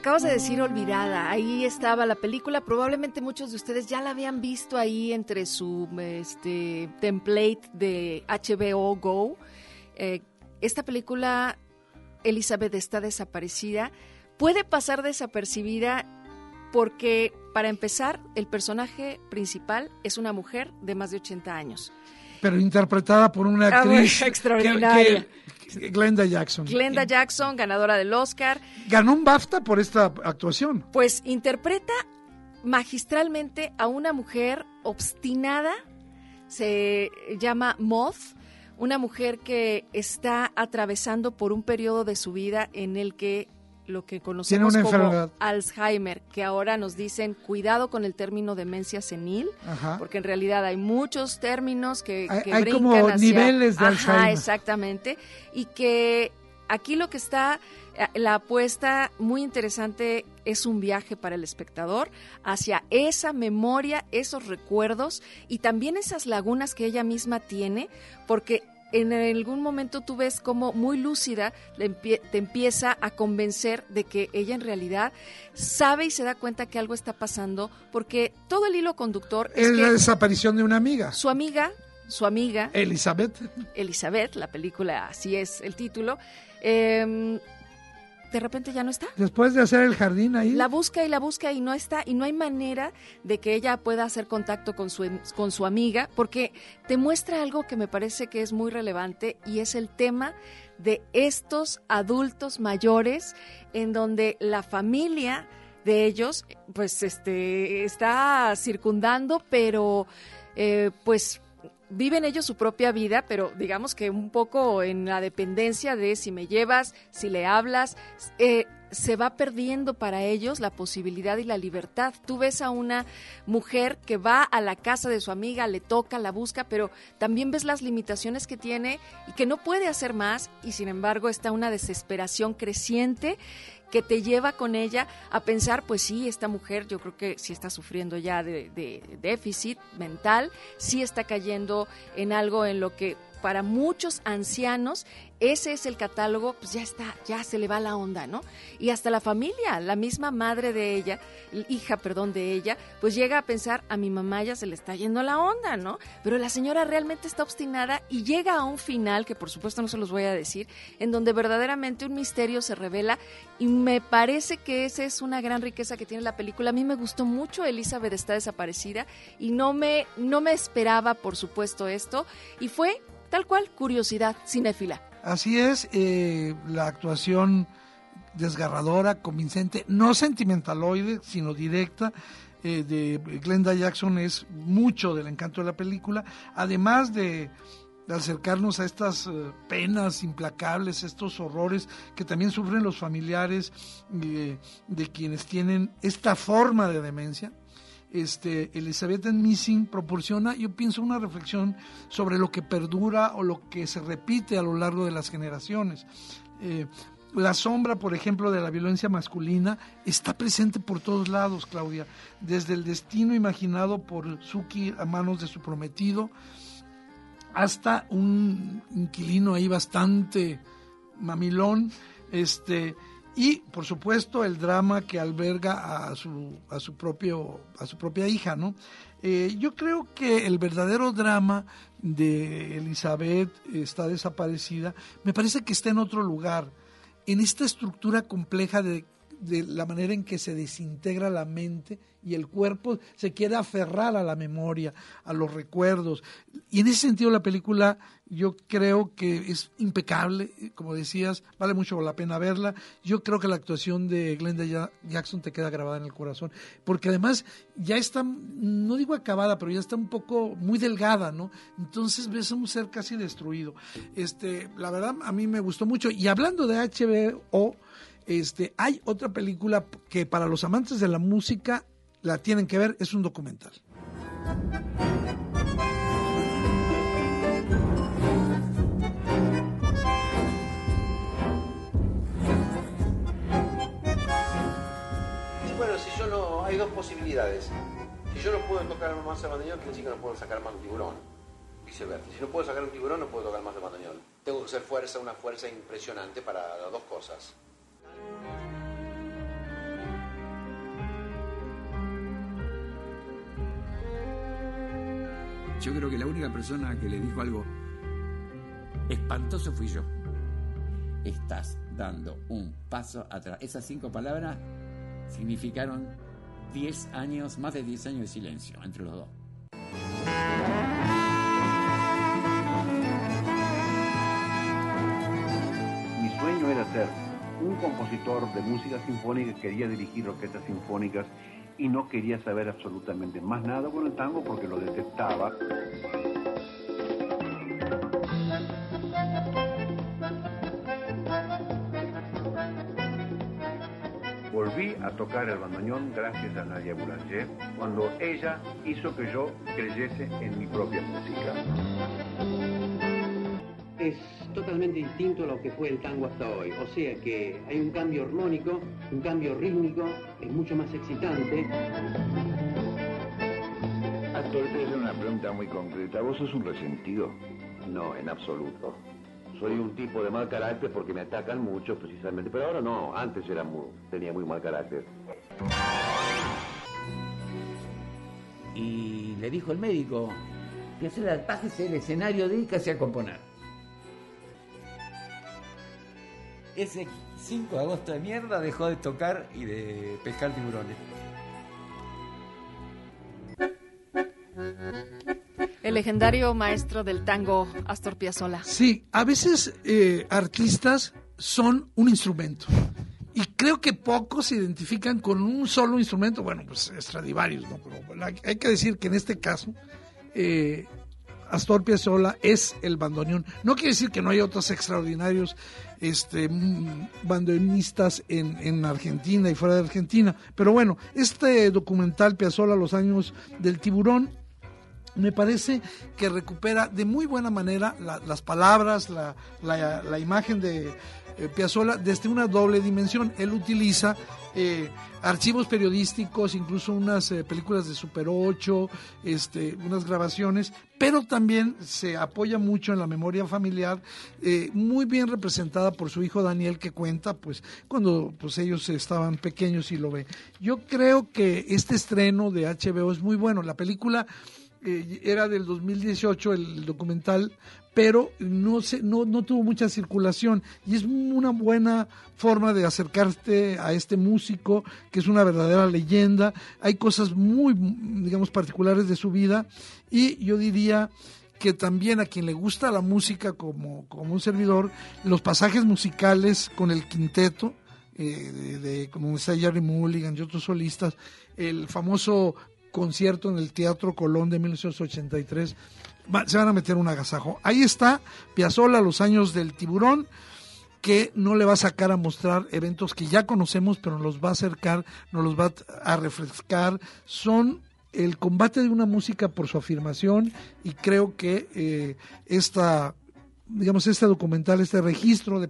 Speaker 3: Acabas de decir olvidada, ahí estaba la película, probablemente muchos de ustedes ya la habían visto ahí entre su este, template de HBO Go. Eh, esta película, Elizabeth está desaparecida, puede pasar desapercibida porque, para empezar, el personaje principal es una mujer de más de 80 años.
Speaker 1: Pero interpretada por una
Speaker 3: Ah,
Speaker 1: actriz
Speaker 3: bueno, extraordinaria.
Speaker 1: que- que- Glenda Jackson.
Speaker 3: Glenda Jackson, ganadora del Oscar,
Speaker 1: Ganó un BAFTA por esta actuación.
Speaker 3: Pues interpreta magistralmente a una mujer obstinada, se llama Moth, una mujer que está atravesando por un periodo de su vida en el que lo que conocemos como
Speaker 1: enfermedad.
Speaker 3: Alzheimer, que ahora nos dicen cuidado con el término demencia senil,
Speaker 1: Ajá.
Speaker 3: porque en realidad hay muchos términos que,
Speaker 1: Hay-
Speaker 3: que
Speaker 1: hay
Speaker 3: brincan
Speaker 1: como
Speaker 3: hacia-
Speaker 1: niveles de
Speaker 3: Ajá,
Speaker 1: Alzheimer.
Speaker 3: exactamente, y que aquí lo que está, eh, la apuesta muy interesante es un viaje para el espectador hacia esa memoria, esos recuerdos y también esas lagunas que ella misma tiene, porque en algún momento tú ves como muy lúcida te empieza a convencer de que ella en realidad sabe y se da cuenta que algo está pasando porque todo el hilo conductor
Speaker 1: es, la desaparición de una amiga.
Speaker 3: Su amiga, su amiga
Speaker 1: Elizabeth.
Speaker 3: Elizabeth, la película así es el título. Eh, de repente ya no está.
Speaker 1: Después de hacer el jardín ahí.
Speaker 3: La busca y la busca y no está y no hay manera de que ella pueda hacer contacto con su con su amiga porque te muestra algo que me parece que es muy relevante y es el tema de estos adultos mayores en donde la familia de ellos pues este está circundando pero eh, pues viven ellos su propia vida, pero digamos que un poco en la dependencia de si me llevas, si le hablas, eh, se va perdiendo para ellos la posibilidad y la libertad. Tú ves a una mujer que va a la casa de su amiga, le toca, la busca, pero también ves las limitaciones que tiene y que no puede hacer más y sin embargo está una desesperación creciente que te lleva con ella a pensar, pues sí, esta mujer yo creo que sí está sufriendo ya de, déficit mental, sí está cayendo en algo en lo que para muchos ancianos ese es el catálogo, pues ya está, ya se le va la onda, ¿no? Y hasta la familia, la misma madre de ella, hija, perdón, de ella, pues llega a pensar, a mi mamá ya se le está yendo la onda, ¿no? Pero la señora realmente está obstinada y llega a un final, que por supuesto no se los voy a decir, en donde verdaderamente un misterio se revela y me parece que esa es una gran riqueza que tiene la película. A mí me gustó mucho Elizabeth está desaparecida y no me, no me esperaba, por supuesto, esto y fue tal cual curiosidad cinéfila.
Speaker 1: Así es, eh, la actuación desgarradora, convincente, no sentimentaloide, sino directa, eh, de Glenda Jackson es mucho del encanto de la película, además de, acercarnos a estas eh, penas implacables, estos horrores que también sufren los familiares de quienes tienen esta forma de demencia este, Elizabeth Missing proporciona, yo pienso, una reflexión sobre lo que perdura o lo que se repite a lo largo de las generaciones. Eh, la sombra, por ejemplo, de la violencia masculina está presente por todos lados, Claudia, desde el destino imaginado por Suki a manos de su prometido hasta un inquilino ahí bastante mamilón, este, y por supuesto el drama que alberga a su, a su, propio, a su propia hija, ¿no? Eh, yo creo que el verdadero drama de Elizabeth está desaparecida, me parece que está en otro lugar, en esta estructura compleja de, de la manera en que se desintegra la mente y el cuerpo se quiere aferrar a la memoria, a los recuerdos. Y en ese sentido la película yo creo que es impecable, como decías, vale mucho la pena verla. Yo creo que la actuación de Glenda Jackson te queda grabada en el corazón, porque además ya está, no digo acabada, pero ya está un poco muy delgada, ¿no? Entonces ves a un ser casi destruido. Este, la verdad a mí me gustó mucho. Y hablando de HBO, este, hay otra película que para los amantes de la música la tienen que ver, es un documental.
Speaker 5: Dos posibilidades. Si yo no puedo tocar más el bandoneón, quiere decir que no puedo sacar más un tiburón. Viceversa. Si no puedo sacar un tiburón, no puedo tocar más el bandoneón. Tengo que ser fuerza, una fuerza impresionante para las dos cosas.
Speaker 6: Yo creo que la única persona que le dijo algo espantoso fui yo. Estás dando un paso atrás. Esas cinco palabras significaron 10 años, más de 10 años de silencio entre los dos.
Speaker 7: Mi sueño era ser un compositor de música sinfónica, quería dirigir orquestas sinfónicas y no quería saber absolutamente más nada con el tango porque lo detestaba. A tocar el bandoneón gracias a Nadia Boulanger cuando ella hizo que yo creyese en mi propia música. Es
Speaker 8: totalmente distinto a lo que fue el tango hasta hoy. O sea que hay un cambio armónico, un cambio rítmico, es mucho más excitante.
Speaker 9: Astor, te hacer una pregunta muy concreta. ¿Vos sos un resentido? No, en absoluto. Soy un tipo de mal carácter porque me atacan mucho precisamente, pero ahora no, antes era muy, tenía muy mal carácter.
Speaker 6: Y le dijo el médico que hace la pájese el escenario, dedícase a componer. Ese 5 de agosto de mierda dejó de tocar y de pescar tiburones.
Speaker 3: El legendario maestro del tango, Astor Piazzolla.
Speaker 1: Sí, a veces eh, artistas son un instrumento. Y creo que pocos se identifican con un solo instrumento. Bueno, pues Stradivarius, ¿no? Pero hay que decir que en este caso, eh, Astor Piazzolla es el bandoneón. No quiere decir que no haya otros extraordinarios este, bandoneonistas en, en, Argentina y fuera de Argentina. Pero bueno, este documental Piazzolla, Los años del tiburón, me parece que recupera de muy buena manera la, las palabras, la, la, la imagen de eh, Piazzolla desde una doble dimensión. Él utiliza eh, archivos periodísticos, incluso unas eh, películas de Super 8, este, unas grabaciones, pero también se apoya mucho en la memoria familiar, eh, muy bien representada por su hijo Daniel, que cuenta pues cuando pues, ellos estaban pequeños y lo ve. Yo creo que este estreno de HBO es muy bueno. La película eh, era del 2018 el documental, pero no, se, no, no tuvo mucha circulación y es una buena forma de acercarte a este músico que es una verdadera leyenda. Hay cosas muy, digamos, particulares de su vida y yo diría que también a quien le gusta la música como, como un servidor, los pasajes musicales con el quinteto, eh, de, de, como está Jerry Mulligan y otros solistas, el famoso concierto en el Teatro Colón de 1983. Va, se van a meter un agasajo. Ahí está Piazzolla, los años del tiburón, que no le va a sacar a mostrar eventos que ya conocemos, pero nos los va a acercar, nos los va a refrescar. Son el combate de una música por su afirmación y creo que eh, esta digamos, este documental, este registro de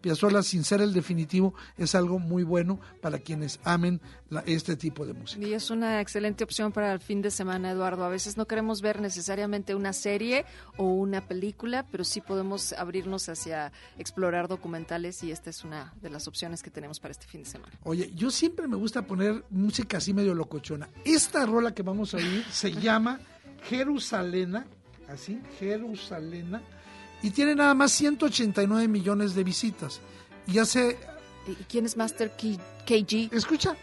Speaker 1: Piazzolla sin ser el definitivo, es algo muy bueno para quienes amen la, este tipo de música.
Speaker 3: Y es una excelente opción para el fin de semana, Eduardo. A veces no queremos ver necesariamente una serie o una película, pero sí podemos abrirnos hacia explorar documentales y esta es una de las opciones que tenemos para este fin de semana.
Speaker 1: Oye, yo siempre me gusta poner música así medio locochona. Esta rola que vamos a oír se llama Jerusalena, así, Jerusalena y tiene nada más 189 millones de visitas. Y hace...
Speaker 3: ¿Y quién es Master KG?
Speaker 1: Escucha.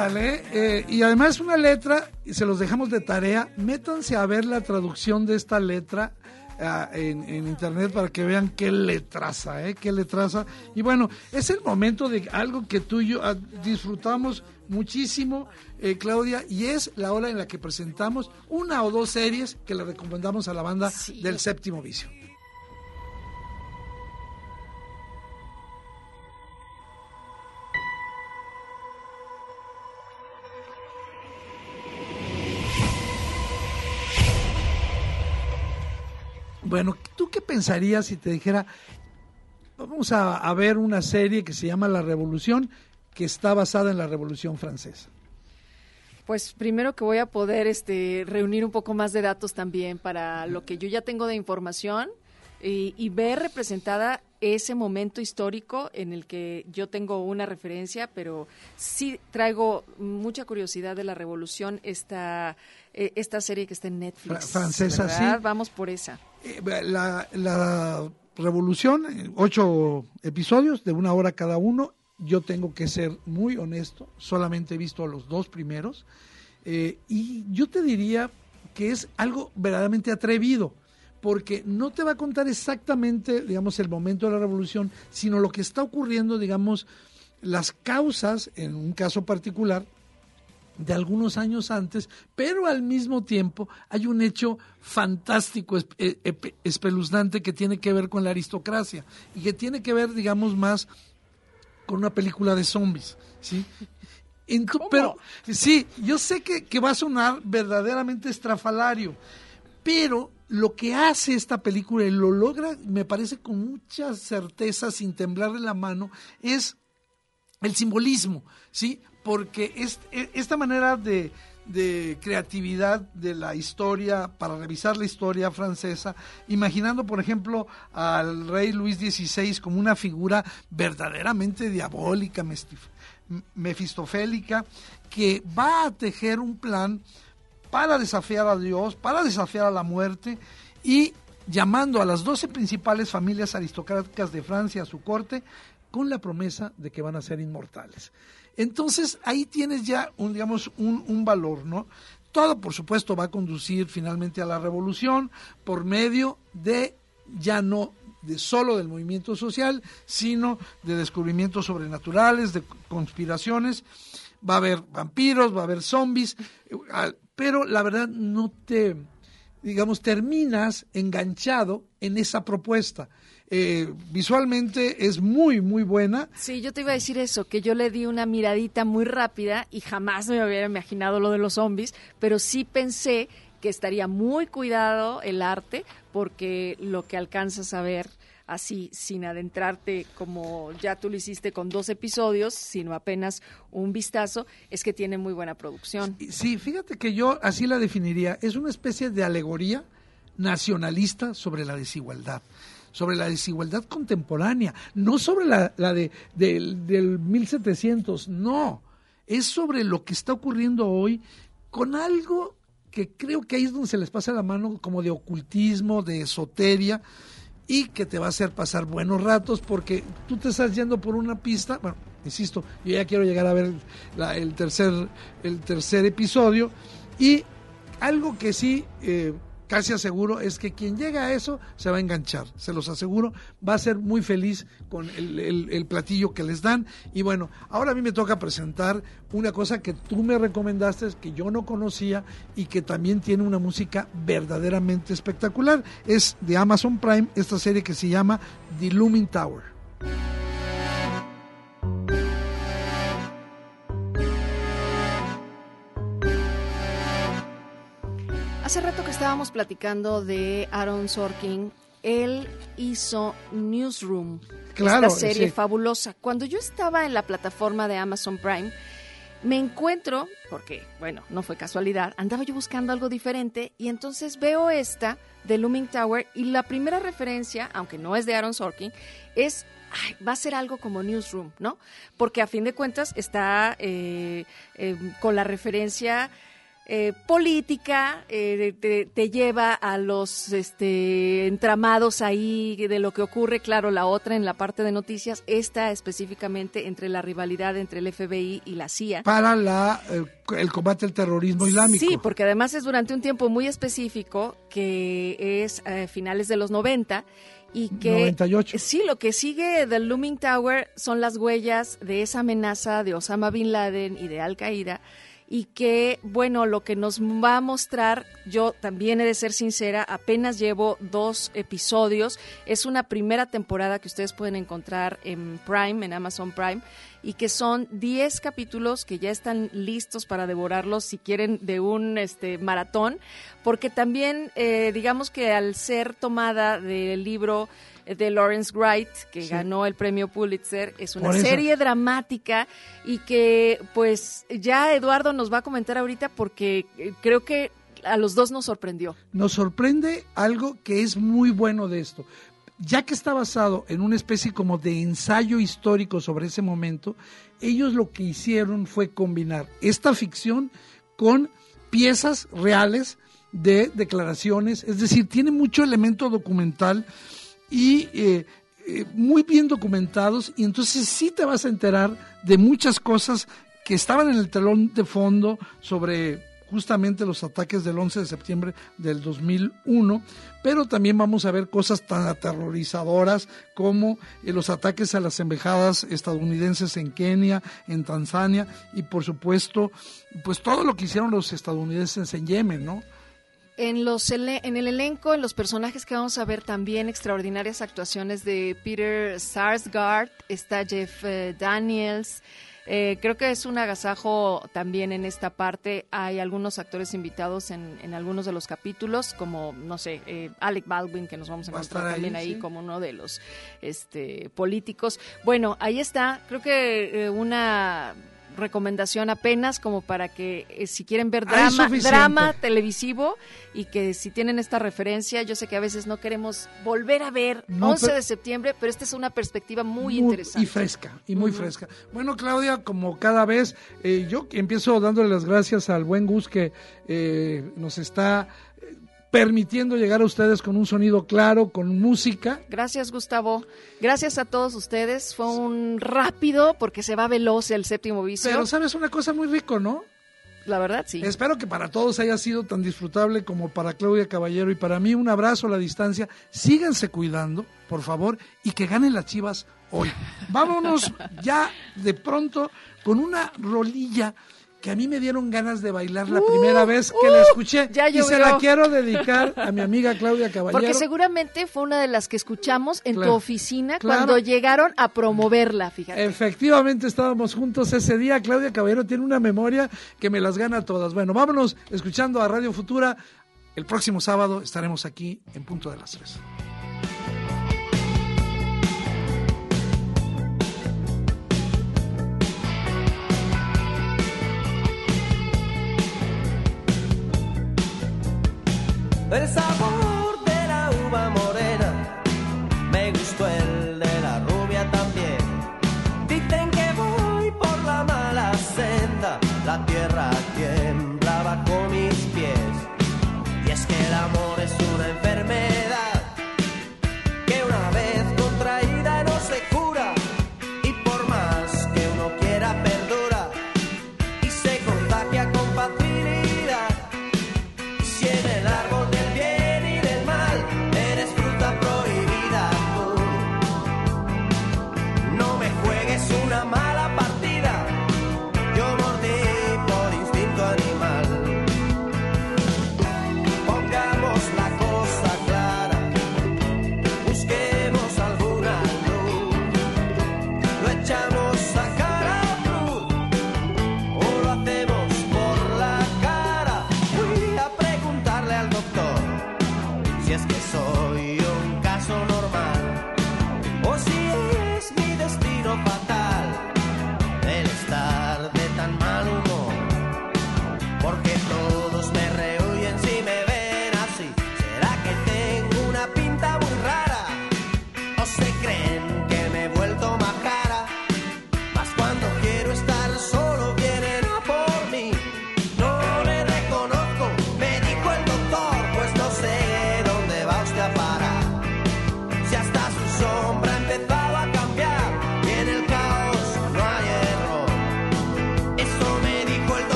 Speaker 1: Tal, eh? eh? Y además una letra, y se los dejamos de tarea, métanse a ver la traducción de esta letra uh, en, en, internet para que vean qué letraza, ¿eh? Qué letraza. Y bueno, es el momento de algo que tú y yo uh, disfrutamos muchísimo, eh, Claudia, y es la hora en la que presentamos una o dos series que le recomendamos a la banda sí. del séptimo vicio. Bueno, ¿tú qué pensarías si te dijera, vamos a, ver una serie que se llama La Revolución, que está basada en la Revolución Francesa?
Speaker 3: Pues primero que voy a poder este, reunir un poco más de datos también para lo que yo ya tengo de información y, y ver representada ese momento histórico en el que yo tengo una referencia, pero sí traigo mucha curiosidad de la revolución, esta, esta serie que está en Netflix.
Speaker 1: Francesa,
Speaker 3: ¿verdad?
Speaker 1: sí.
Speaker 3: Vamos por esa.
Speaker 1: La, la revolución, ocho episodios de una hora cada uno. Yo tengo que ser muy honesto, solamente he visto los dos primeros. Eh, y yo te diría que es algo verdaderamente atrevido porque no te va a contar exactamente, digamos, el momento de la revolución, sino lo que está ocurriendo, digamos, las causas, en un caso particular, de algunos años antes, pero al mismo tiempo hay un hecho fantástico, epe- espeluznante que tiene que ver con la aristocracia y que tiene que ver, digamos, más con una película de zombies, ¿sí? Pero sí, yo sé que, que va a sonar verdaderamente estrafalario, pero lo que hace esta película y lo logra, me parece con mucha certeza, sin temblarle la mano, es el simbolismo, ¿sí? Porque es, e- esta manera de, de creatividad de la historia, para revisar la historia francesa, imaginando, por ejemplo, al rey Luis XVI como una figura verdaderamente diabólica, mefistofélica, que va a tejer un plan para desafiar a Dios, para desafiar a la muerte y llamando a las 12 principales familias aristocráticas de Francia a su corte con la promesa de que van a ser inmortales. Entonces ahí tienes ya un, digamos, un, un valor, ¿no? Todo, por supuesto, va a conducir finalmente a la revolución por medio de ya no de solo del movimiento social, sino de descubrimientos sobrenaturales, de conspiraciones. Va a haber vampiros, va a haber zombies, pero la verdad no te, digamos, terminas enganchado en esa propuesta. Eh, visualmente es muy, muy buena.
Speaker 3: Sí, yo te iba a decir eso, que yo le di una miradita muy rápida y jamás me hubiera imaginado lo de los zombies, pero sí pensé que estaría muy cuidado el arte porque lo que alcanzas a ver así, sin adentrarte como ya tú lo hiciste con dos episodios, sino apenas un vistazo, es que tiene muy buena producción.
Speaker 1: Sí, fíjate que yo así la definiría. Es una especie de alegoría nacionalista sobre la desigualdad sobre la desigualdad contemporánea, no sobre la, de, del, del 1700, no, es sobre lo que está ocurriendo hoy con algo que creo que ahí es donde se les pasa la mano como de ocultismo, de esoteria, y que te va a hacer pasar buenos ratos porque tú te estás yendo por una pista, bueno, insisto, yo ya quiero llegar a ver el, tercer, el tercer episodio, y algo que sí eh, casi aseguro es que quien llega a eso se va a enganchar, se los aseguro, va a ser muy feliz con el, platillo que les dan. Y bueno, ahora a mí me toca presentar una cosa que tú me recomendaste, que yo no conocía y que también tiene una música verdaderamente espectacular. Es de Amazon Prime, esta serie que se llama The Looming Tower.
Speaker 3: Hace rato que estábamos platicando de Aaron Sorkin, él hizo Newsroom,
Speaker 1: Claro,
Speaker 3: esta serie
Speaker 1: sí.
Speaker 3: fabulosa. Cuando yo estaba en la plataforma de Amazon Prime, me encuentro, porque, bueno, no fue casualidad, andaba yo buscando algo diferente y entonces veo esta de Looming Tower y la primera referencia, aunque no es de Aaron Sorkin, es, ay, va a ser algo como Newsroom, ¿no? Porque a fin de cuentas está eh, eh, con la referencia eh, política, eh, te, te lleva a los este, entramados ahí de lo que ocurre, claro, la otra en la parte de noticias, esta específicamente entre la rivalidad entre el FBI y la CIA.
Speaker 1: Para la, eh, el combate al terrorismo islámico.
Speaker 3: Sí, porque además es durante un tiempo muy específico, que es eh, finales de los 90, y que
Speaker 1: 98.
Speaker 3: sí, lo que sigue del Looming Tower son las huellas de esa amenaza de Osama Bin Laden y de Al Qaeda y que, bueno, lo que nos va a mostrar, yo también he de ser sincera, apenas llevo dos episodios, es una primera temporada que ustedes pueden encontrar en Prime, en Amazon Prime, y que son 10 capítulos que ya están listos para devorarlos si quieren de un este maratón, porque también eh, digamos que al ser tomada del libro de Lawrence Wright, que
Speaker 1: Sí.
Speaker 3: ganó el premio Pulitzer, es una serie dramática y que pues ya Eduardo nos va a comentar ahorita porque eh, creo que a los dos nos sorprendió.
Speaker 1: nos sorprende algo que es muy bueno de esto. Ya que está basado en una especie como de ensayo histórico sobre ese momento, ellos lo que hicieron fue combinar esta ficción con piezas reales de declaraciones, es decir, tiene mucho elemento documental y eh, eh, muy bien documentados y entonces sí te vas a enterar de muchas cosas que estaban en el telón de fondo sobre justamente los ataques del 11 de septiembre del 2001, pero también vamos a ver cosas tan aterrorizadoras como eh, los ataques a las embajadas estadounidenses en Kenia, en Tanzania y por supuesto, pues todo lo que hicieron los estadounidenses en Yemen, ¿no?
Speaker 3: En, los en el elenco, en los personajes que vamos a ver también extraordinarias actuaciones de Peter Sarsgaard, está Jeff eh, Daniels. Eh, creo que es un agasajo también en esta parte. Hay algunos actores invitados en, en algunos de los capítulos, como, no sé, eh, Alec Baldwin, que nos vamos a
Speaker 1: Va a
Speaker 3: encontrar
Speaker 1: ahí,
Speaker 3: también ahí
Speaker 1: sí.
Speaker 3: como uno de los este, políticos. Bueno, ahí está. Creo que eh, una recomendación apenas como para que eh, si quieren ver drama, drama televisivo y que si tienen esta referencia, yo sé que a veces no queremos volver a ver
Speaker 1: No,
Speaker 3: 11
Speaker 1: pero-
Speaker 3: de septiembre, pero esta es una perspectiva muy, interesante.
Speaker 1: Y fresca, y muy fresca. Bueno, Claudia, como cada vez, eh, yo empiezo dándole las gracias al buen Gus que eh, nos está permitiendo llegar a ustedes con un sonido claro, con música.
Speaker 3: Gracias, Gustavo. Gracias a todos ustedes. Fue un rápido porque se va veloz el séptimo vicio.
Speaker 1: Pero sabes una cosa muy rico, ¿no?
Speaker 3: La verdad, sí.
Speaker 1: Espero que para todos haya sido tan disfrutable como para Claudia Caballero y para mí un abrazo a la distancia. Síganse cuidando, por favor, y que ganen las chivas hoy. Vámonos ya de pronto con una rolilla que a mí me dieron ganas de bailar la primera vez que la escuché
Speaker 3: Uh, ya
Speaker 1: y se la quiero dedicar a mi amiga Claudia Caballero.
Speaker 3: Porque seguramente fue una de las que escuchamos en tu oficina
Speaker 1: Claro.
Speaker 3: cuando llegaron a promoverla, fíjate.
Speaker 1: Efectivamente estábamos juntos ese día. Claudia Caballero tiene una memoria que me las gana todas. Bueno, vámonos escuchando a Radio Futura. El próximo sábado estaremos aquí en punto de las tres.
Speaker 10: El sabor de la uva morena,